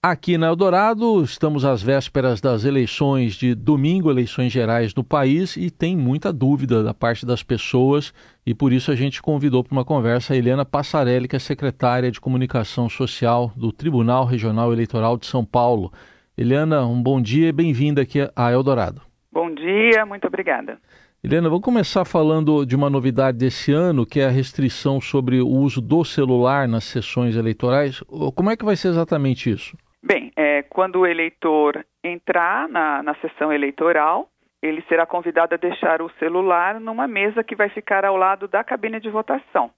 Aqui na Eldorado, estamos às vésperas das eleições de domingo, eleições gerais no país, e tem muita dúvida da parte das pessoas, e por isso a gente convidou para uma conversa a Helena Passarelli, que é secretária de Comunicação Social do Tribunal Regional Eleitoral de São Paulo. Eliana, um bom dia e bem-vinda aqui a Eldorado. Bom dia, muito obrigada. Helena, vamos começar falando de uma novidade desse ano, que é a restrição sobre o uso do celular nas sessões eleitorais. Como é que vai ser exatamente isso? Bem, é, quando o eleitor entrar na, na sessão eleitoral, ele será convidado a deixar o celular numa mesa que vai ficar ao lado da cabine de votação.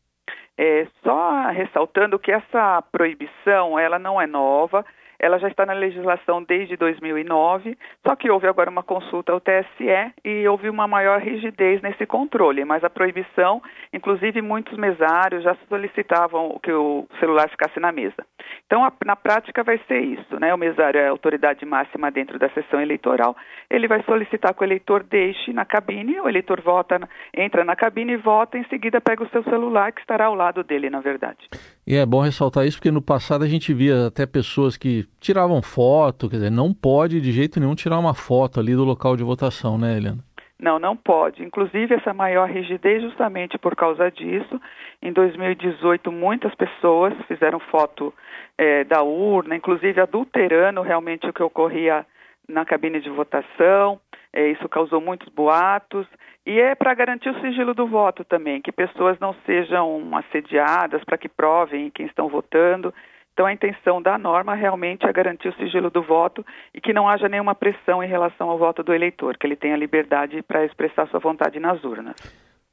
É, só ressaltando que essa proibição ela não é nova, ela já está na legislação desde 2009, só que houve agora uma consulta ao TSE e houve uma maior rigidez nesse controle, mas a proibição, inclusive muitos mesários já solicitavam que o celular ficasse na mesa. Então, a, na prática vai ser isso, né? O mesário é a autoridade máxima dentro da sessão eleitoral, ele vai solicitar que o eleitor deixe na cabine, o eleitor vota, entra na cabine e vota, em seguida pega o seu celular que estará ao lado dele, na verdade. E é bom ressaltar isso porque no passado a gente via até pessoas que tiravam foto, quer dizer, não pode de jeito nenhum tirar uma foto ali do local de votação, né, Helena? Não, não pode. Inclusive, essa maior rigidez, justamente por causa disso, em 2018, muitas pessoas fizeram foto é, da urna, inclusive adulterando realmente o que ocorria na cabine de votação. É, isso causou muitos boatos. E é para garantir o sigilo do voto também, que pessoas não sejam assediadas para que provem quem estão votando. Então, a intenção da norma realmente é garantir o sigilo do voto e que não haja nenhuma pressão em relação ao voto do eleitor, que ele tenha liberdade para expressar sua vontade nas urnas.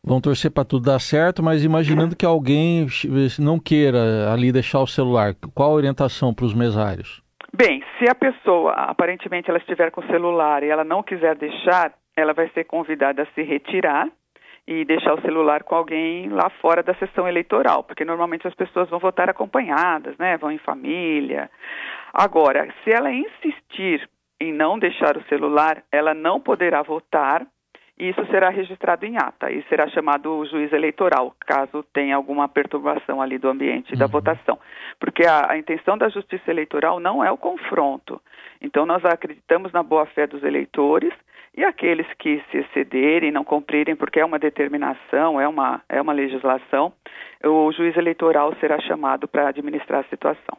Vão torcer para tudo dar certo, mas imaginando que alguém não queira ali deixar o celular, qual a orientação para os mesários? Bem, se a pessoa aparentemente ela estiver com o celular e ela não quiser deixar, ela vai ser convidada a se retirar e deixar o celular com alguém lá fora da sessão eleitoral, porque normalmente as pessoas vão votar acompanhadas, né? Vão em família. Agora, se ela insistir em não deixar o celular, ela não poderá votar e isso será registrado em ata e será chamado o juiz eleitoral, caso tenha alguma perturbação ali do ambiente uhum. da votação. Porque a, a, intenção da justiça eleitoral não é o confronto. Então, nós acreditamos na boa-fé dos eleitores e aqueles que se excederem, não cumprirem, porque é uma determinação, é uma, é uma legislação, o juiz eleitoral será chamado para administrar a situação.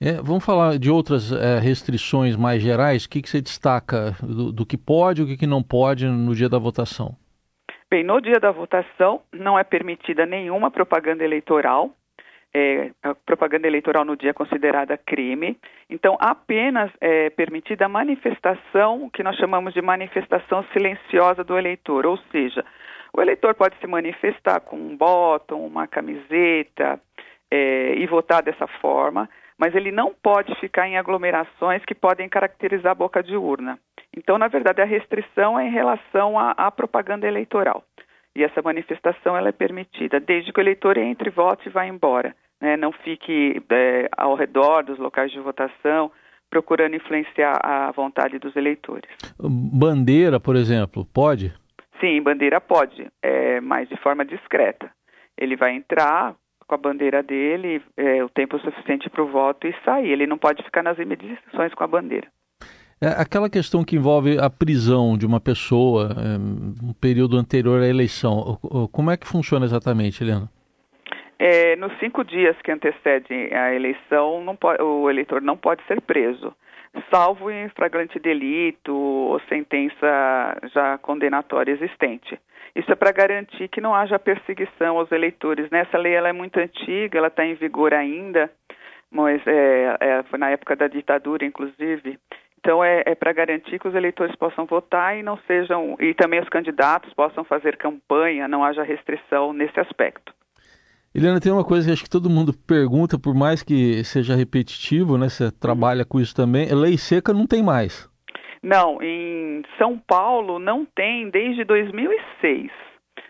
É, vamos falar de outras é, restrições mais gerais. O que, que você destaca do, do que pode e o que, que não pode no dia da votação? Bem, no dia da votação não é permitida nenhuma propaganda eleitoral, é, a propaganda eleitoral no dia é considerada crime. Então, apenas é permitida a manifestação, que nós chamamos de manifestação silenciosa do eleitor, ou seja, o eleitor pode se manifestar com um botão, uma camiseta é, e votar dessa forma, mas ele não pode ficar em aglomerações que podem caracterizar a boca de urna. Então, na verdade, a restrição é em relação à, à propaganda eleitoral. E essa manifestação ela é permitida, desde que o eleitor entre, vote e vá embora. Né? Não fique é, ao redor dos locais de votação, procurando influenciar a vontade dos eleitores. Bandeira, por exemplo, pode? Sim, bandeira pode, é, mas de forma discreta. Ele vai entrar com a bandeira dele, é, o tempo suficiente para o voto e sair. Ele não pode ficar nas imediações com a bandeira. É aquela questão que envolve a prisão de uma pessoa é, no período anterior à eleição. Como é que funciona exatamente, Helena? É, nos cinco dias que antecedem a eleição, pode, o eleitor não pode ser preso, salvo em flagrante delito ou sentença já condenatória existente. Isso é para garantir que não haja perseguição aos eleitores. Né? Essa lei ela é muito antiga, ela está em vigor ainda, mas é, é, foi na época da ditadura, inclusive. Então é, é para garantir que os eleitores possam votar e não sejam e também os candidatos possam fazer campanha, não haja restrição nesse aspecto. Helena, tem uma coisa que acho que todo mundo pergunta, por mais que seja repetitivo, né? Você trabalha com isso também. Lei seca não tem mais. Não, em São Paulo não tem desde 2006.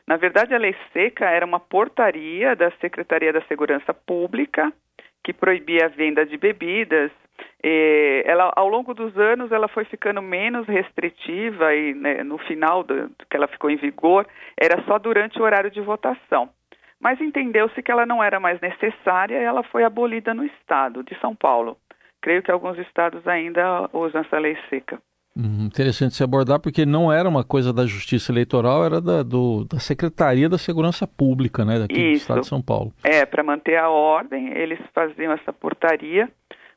Na verdade, a lei seca era uma portaria da Secretaria da Segurança Pública que proibia a venda de bebidas ela, ao longo dos anos, ela foi ficando menos restritiva e né, no final do, que ela ficou em vigor, era só durante o horário de votação. Mas entendeu-se que ela não era mais necessária e ela foi abolida no estado de São Paulo. creio que alguns estados ainda usam essa lei seca. Hum, interessante se abordar, porque não era uma coisa da Justiça Eleitoral, era da, do, da Secretaria da Segurança Pública, né, daqui Isso. do Estado de São Paulo. É, para manter a ordem, eles faziam essa portaria,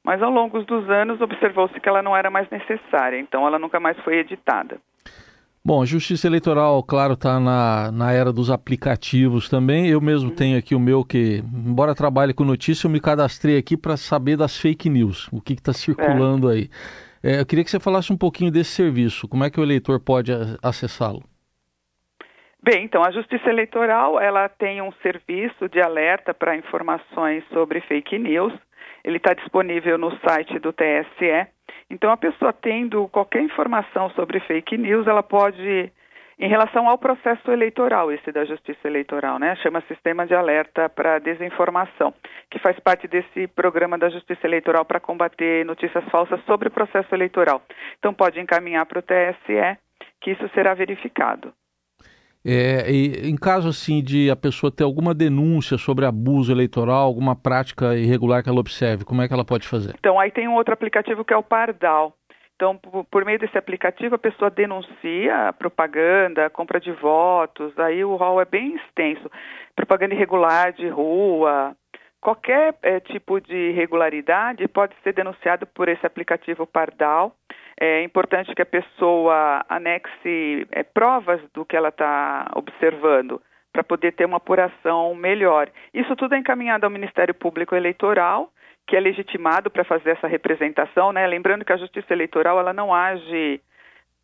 mas ao longo dos anos observou-se que ela não era mais necessária, então ela nunca mais foi editada. Bom, a Justiça Eleitoral, claro, está na, na era dos aplicativos também. Eu mesmo uhum. tenho aqui o meu que, embora trabalhe com notícia, eu me cadastrei aqui para saber das fake news, o que está circulando é. aí. É, eu queria que você falasse um pouquinho desse serviço. Como é que o eleitor pode acessá-lo? Bem, então a Justiça Eleitoral ela tem um serviço de alerta para informações sobre fake news. Ele está disponível no site do TSE. Então a pessoa tendo qualquer informação sobre fake news, ela pode em relação ao processo eleitoral, esse da Justiça Eleitoral, né? Chama Sistema de Alerta para Desinformação, que faz parte desse programa da Justiça Eleitoral para combater notícias falsas sobre o processo eleitoral. Então pode encaminhar para o TSE, que isso será verificado. É, em caso assim de a pessoa ter alguma denúncia sobre abuso eleitoral, alguma prática irregular que ela observe, como é que ela pode fazer? Então aí tem um outro aplicativo que é o Pardal. Então, por meio desse aplicativo, a pessoa denuncia a propaganda, a compra de votos, aí o rol é bem extenso. Propaganda irregular de rua, qualquer é, tipo de irregularidade pode ser denunciado por esse aplicativo Pardal. É importante que a pessoa anexe é, provas do que ela está observando para poder ter uma apuração melhor. Isso tudo é encaminhado ao Ministério Público Eleitoral que é legitimado para fazer essa representação, né? Lembrando que a Justiça Eleitoral ela não age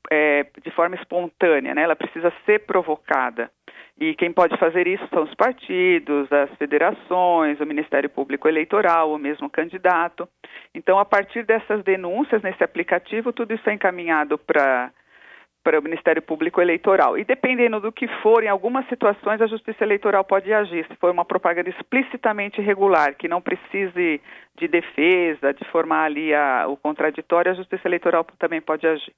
é, de forma espontânea, né? Ela precisa ser provocada. E quem pode fazer isso são os partidos, as federações, o Ministério Público Eleitoral, o mesmo candidato. Então, a partir dessas denúncias nesse aplicativo, tudo isso é encaminhado para para o Ministério Público Eleitoral. E dependendo do que for, em algumas situações a Justiça Eleitoral pode agir. Se for uma propaganda explicitamente irregular, que não precise de defesa, de formar ali a, o contraditório, a Justiça Eleitoral também pode agir.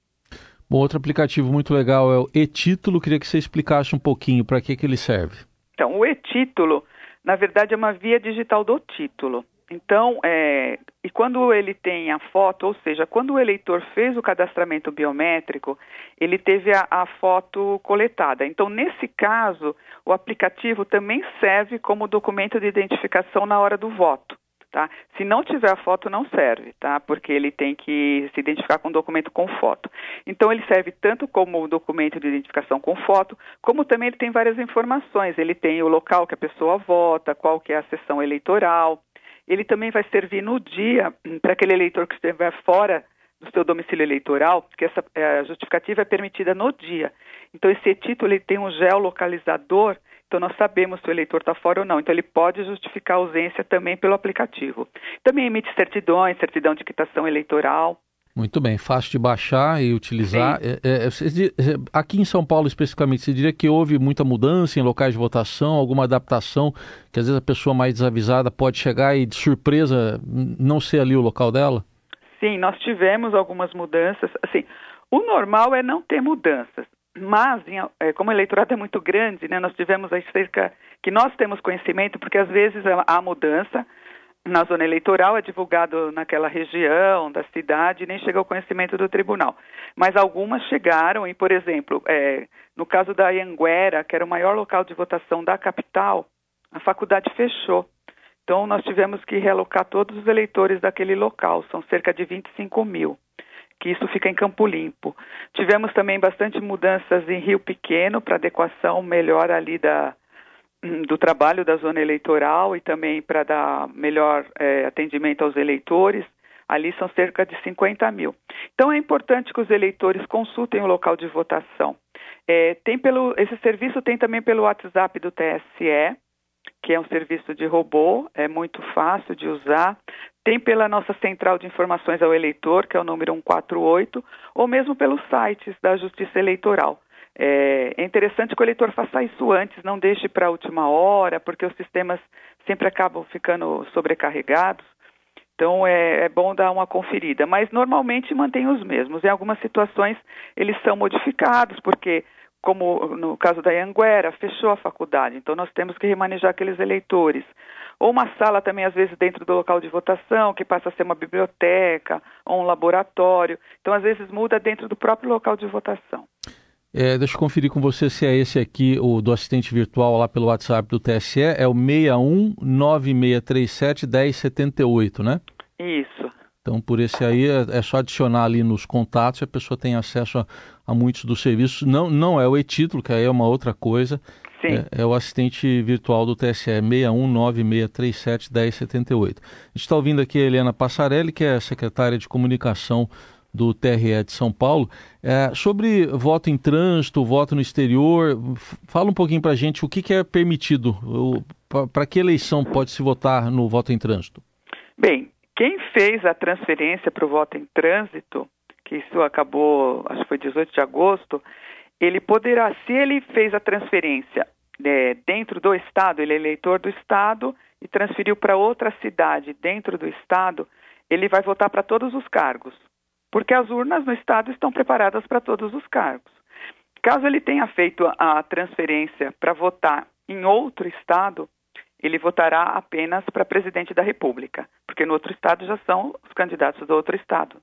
Bom, outro aplicativo muito legal é o e-título. Queria que você explicasse um pouquinho para que, que ele serve. Então, o e-título, na verdade, é uma via digital do título. Então, é, e quando ele tem a foto, ou seja, quando o eleitor fez o cadastramento biométrico, ele teve a, a, foto coletada. Então, nesse caso, o aplicativo também serve como documento de identificação na hora do voto. Tá? Se não tiver a foto, não serve, tá? Porque ele tem que se identificar com o documento com foto. Então, ele serve tanto como documento de identificação com foto, como também ele tem várias informações. Ele tem o local que a pessoa vota, qual que é a sessão eleitoral, ele também vai servir no dia para aquele eleitor que estiver fora do seu domicílio eleitoral, porque essa a justificativa é permitida no dia. Então, esse título ele tem um geolocalizador, então nós sabemos se o eleitor está fora ou não. Então, ele pode justificar a ausência também pelo aplicativo. Também emite certidões, certidão de quitação eleitoral. Muito bem, fácil de baixar e utilizar. É, é, é, aqui em São Paulo, especificamente, você diria que houve muita mudança em locais de votação, alguma adaptação, que às vezes a pessoa mais desavisada pode chegar e, de surpresa, não ser ali o local dela? Sim, nós tivemos algumas mudanças. Assim, o normal é não ter mudanças, mas é, como o eleitorado é muito grande, né, nós tivemos aí cerca que nós temos conhecimento, porque às vezes há mudança, na zona eleitoral, é divulgado naquela região da cidade, nem chega ao conhecimento do tribunal. Mas algumas chegaram, e, por exemplo, é, no caso da Anguera, que era o maior local de votação da capital, a faculdade fechou. Então, nós tivemos que realocar todos os eleitores daquele local, são cerca de 25 mil, que isso fica em Campo Limpo. Tivemos também bastante mudanças em Rio Pequeno, para adequação melhor ali da, do trabalho da zona eleitoral e também para dar melhor é, atendimento aos eleitores. Ali são cerca de 50 mil. Então é importante que os eleitores consultem o local de votação. É, tem pelo, esse serviço tem também pelo WhatsApp do TSE, que é um serviço de robô, é muito fácil de usar. Tem pela nossa central de informações ao eleitor, que é o número 148, ou mesmo pelos sites da Justiça Eleitoral. É, é interessante que o eleitor faça isso antes, não deixe para a última hora, porque os sistemas sempre acabam ficando sobrecarregados. Então é, é, bom dar uma conferida, mas normalmente mantém os mesmos. Em algumas situações eles são modificados, porque como no caso da Anguera, fechou a faculdade, então nós temos que remanejar aqueles eleitores. Ou uma sala também, às vezes, dentro do local de votação, que passa a ser uma biblioteca ou um laboratório. Então, às vezes, muda dentro do próprio local de votação. É, deixa eu conferir com você se é esse aqui, o do assistente virtual lá pelo WhatsApp do TSE, é o 619637 1078, né? Isso. Então, por esse aí, é, é só adicionar ali nos contatos e a pessoa tem acesso a, a muitos dos serviços. Não, não é o e-título, que aí é uma outra coisa. Sim. É, é, o assistente virtual do TSE, 61963711078. A gente está ouvindo aqui a Helena Passarelli, que é secretária de comunicação do TRE de São Paulo. É, sobre voto em trânsito, voto no exterior, fala um pouquinho para a gente o que, que é permitido, para que eleição pode se votar no voto em trânsito? Bem, quem fez a transferência para o voto em trânsito, que isso acabou, acho que foi 18 de agosto, ele poderá, se ele fez a transferência é, dentro do Estado, ele é eleitor do Estado e transferiu para outra cidade dentro do Estado, ele vai votar para todos os cargos porque as urnas no Estado estão preparadas para todos os cargos. Caso ele tenha feito a transferência para votar em outro Estado, ele votará apenas para presidente da República, porque no outro Estado já são os candidatos do outro Estado,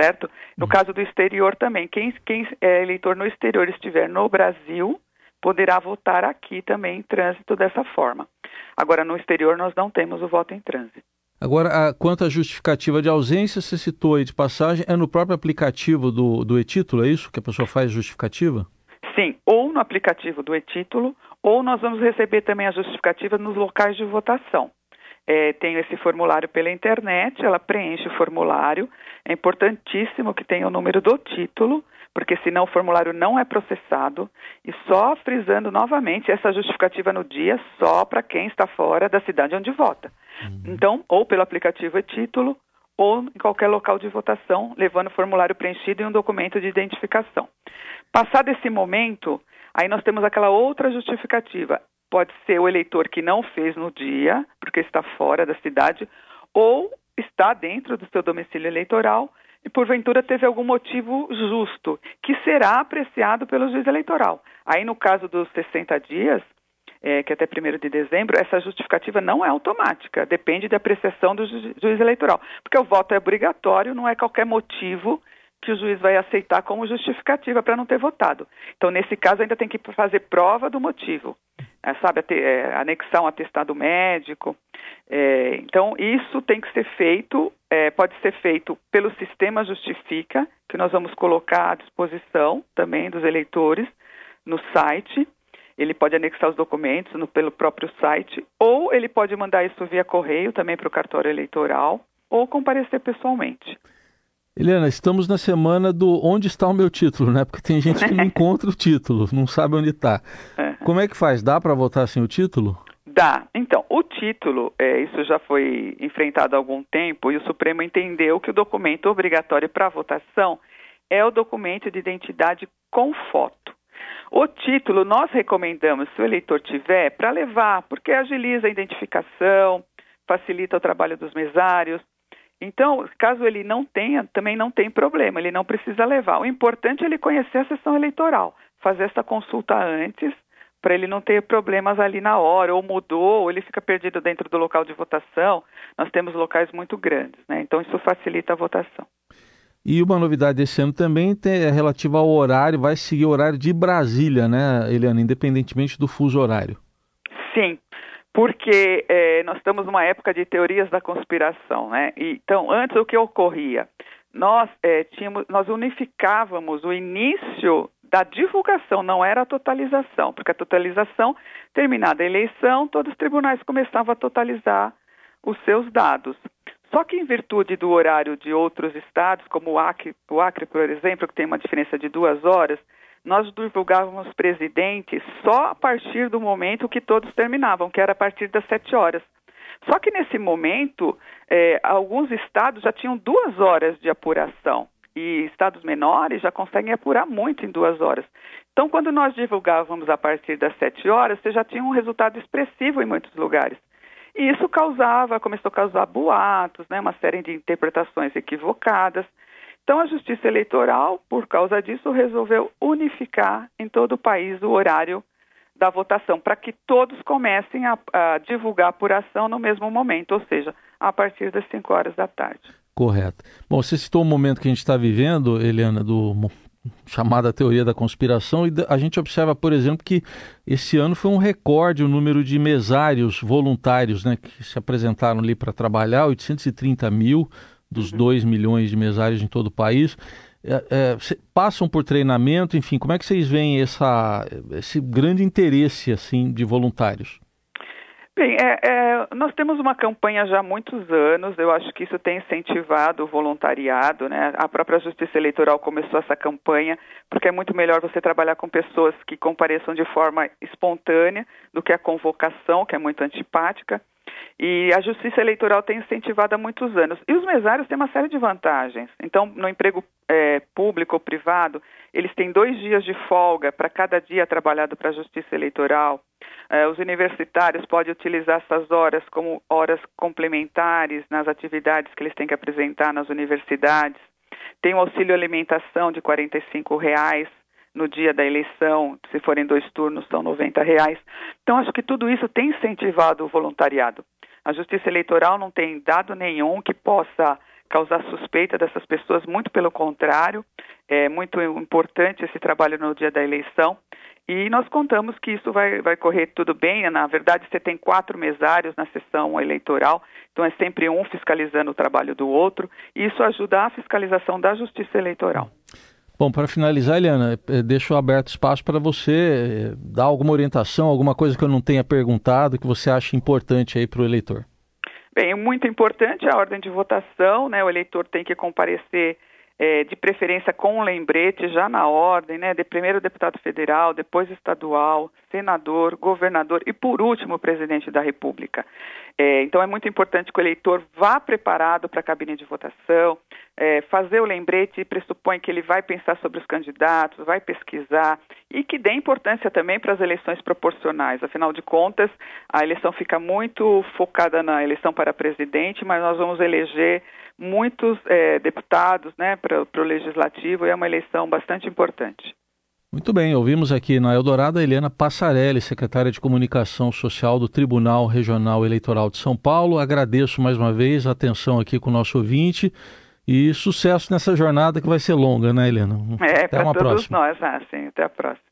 certo? No uhum. caso do exterior também, quem, quem é eleitor no exterior estiver no Brasil, poderá votar aqui também em trânsito dessa forma. Agora, no exterior, nós não temos o voto em trânsito. Agora, a, quanto à justificativa de ausência, você citou aí de passagem, é no próprio aplicativo do, do e-título, é isso que a pessoa faz justificativa? Sim, ou no aplicativo do e-título, ou nós vamos receber também a justificativa nos locais de votação. É, tem esse formulário pela internet, ela preenche o formulário. É importantíssimo que tenha o número do título, porque senão o formulário não é processado. E só frisando novamente, essa justificativa no dia só para quem está fora da cidade onde vota. Uhum. Então, ou pelo aplicativo e-título, ou em qualquer local de votação, levando o formulário preenchido e um documento de identificação. Passado esse momento, aí nós temos aquela outra justificativa. Pode ser o eleitor que não fez no dia, porque está fora da cidade, ou está dentro do seu domicílio eleitoral e porventura teve algum motivo justo, que será apreciado pelo juiz eleitoral. Aí, no caso dos 60 dias, é, que é até 1 de dezembro, essa justificativa não é automática, depende da apreciação do ju juiz eleitoral. Porque o voto é obrigatório, não é qualquer motivo que o juiz vai aceitar como justificativa para não ter votado. Então, nesse caso, ainda tem que fazer prova do motivo, é, sabe, é, anexar um atestado médico. É, então, isso tem que ser feito, é, pode ser feito pelo sistema Justifica, que nós vamos colocar à disposição também dos eleitores no site ele pode anexar os documentos no, pelo próprio site, ou ele pode mandar isso via correio também para o cartório eleitoral, ou comparecer pessoalmente. Eliana, estamos na semana do onde está o meu título, né? Porque tem gente que não encontra o título, não sabe onde está. É. Como é que faz? Dá para votar sem o título? Dá. Então, o título, é, isso já foi enfrentado há algum tempo e o Supremo entendeu que o documento obrigatório para votação é o documento de identidade com foto. O título nós recomendamos, se o eleitor tiver, para levar, porque agiliza a identificação, facilita o trabalho dos mesários. Então, caso ele não tenha, também não tem problema, ele não precisa levar. O importante é ele conhecer a sessão eleitoral, fazer essa consulta antes, para ele não ter problemas ali na hora, ou mudou, ou ele fica perdido dentro do local de votação. Nós temos locais muito grandes, né? Então isso facilita a votação. E uma novidade desse ano também é relativa ao horário, vai seguir o horário de Brasília, né, Eliana, independentemente do fuso horário. Sim, porque é, nós estamos numa época de teorias da conspiração, né? Então, antes o que ocorria? Nós, é, tínhamos, nós unificávamos o início da divulgação, não era a totalização, porque a totalização, terminada a eleição, todos os tribunais começavam a totalizar os seus dados. Só que em virtude do horário de outros estados, como o Acre, o Acre, por exemplo, que tem uma diferença de duas horas, nós divulgávamos presidente só a partir do momento que todos terminavam, que era a partir das sete horas. Só que nesse momento, eh, alguns estados já tinham duas horas de apuração e estados menores já conseguem apurar muito em duas horas. Então, quando nós divulgávamos a partir das sete horas, você já tinha um resultado expressivo em muitos lugares. E isso causava, começou a causar boatos, né, uma série de interpretações equivocadas. Então, a Justiça Eleitoral, por causa disso, resolveu unificar em todo o país o horário da votação, para que todos comecem a, a, divulgar a apuração no mesmo momento, ou seja, a partir das 5 horas da tarde. Correto. Bom, você citou o momento que a gente está vivendo, Eliana, do chamada teoria da conspiração, e a gente observa, por exemplo, que esse ano foi um recorde o número de mesários voluntários né, que se apresentaram ali para trabalhar, 830 mil dos uhum. 2 milhões de mesários em todo o país. É, é, passam por treinamento, enfim, como é que vocês veem essa, esse grande interesse assim de voluntários? Bem, é, é, nós temos uma campanha já há muitos anos, eu acho que isso tem incentivado o voluntariado, né? A própria Justiça Eleitoral começou essa campanha, porque é muito melhor você trabalhar com pessoas que compareçam de forma espontânea do que a convocação, que é muito antipática. E a Justiça Eleitoral tem incentivado há muitos anos. E os mesários têm uma série de vantagens. Então, no emprego é, público ou privado, eles têm dois dias de folga para cada dia trabalhado para a Justiça Eleitoral. É, os universitários podem utilizar essas horas como horas complementares nas atividades que eles têm que apresentar nas universidades. Tem o auxílio alimentação de R$ reais no dia da eleição, se forem dois turnos, são 90 reais. Então, acho que tudo isso tem incentivado o voluntariado. A Justiça Eleitoral não tem dado nenhum que possa causar suspeita dessas pessoas, muito pelo contrário, é muito importante esse trabalho no dia da eleição. E nós contamos que isso vai, vai correr tudo bem. Na verdade, você tem quatro mesários na sessão eleitoral, então é sempre um fiscalizando o trabalho do outro, e isso ajuda a fiscalização da justiça eleitoral. Bom, para finalizar, Eliana, eh, deixo aberto espaço para você eh, dar alguma orientação, alguma coisa que eu não tenha perguntado, que você acha importante aí para o eleitor. Bem, muito importante a ordem de votação, né? O eleitor tem que comparecer é, de preferência com um lembrete já na ordem, né? De primeiro deputado federal, depois estadual, senador, governador e por último presidente da República. É, então é muito importante que o eleitor vá preparado para a cabine de votação, é, fazer o lembrete pressupõe que ele vai pensar sobre os candidatos, vai pesquisar e que dê importância também para as eleições proporcionais. Afinal de contas, a eleição fica muito focada na eleição para presidente, mas nós vamos eleger muitos é, deputados né, para o legislativo e é uma eleição bastante importante. Muito bem, ouvimos aqui na Eldorado a Helena Passarelli, secretária de Comunicação Social do Tribunal Regional Eleitoral de São Paulo. Agradeço mais uma vez a atenção aqui com o nosso ouvinte e sucesso nessa jornada que vai ser longa, né, Helena? É, para todos próxima. nós, ah, sim, até a próxima.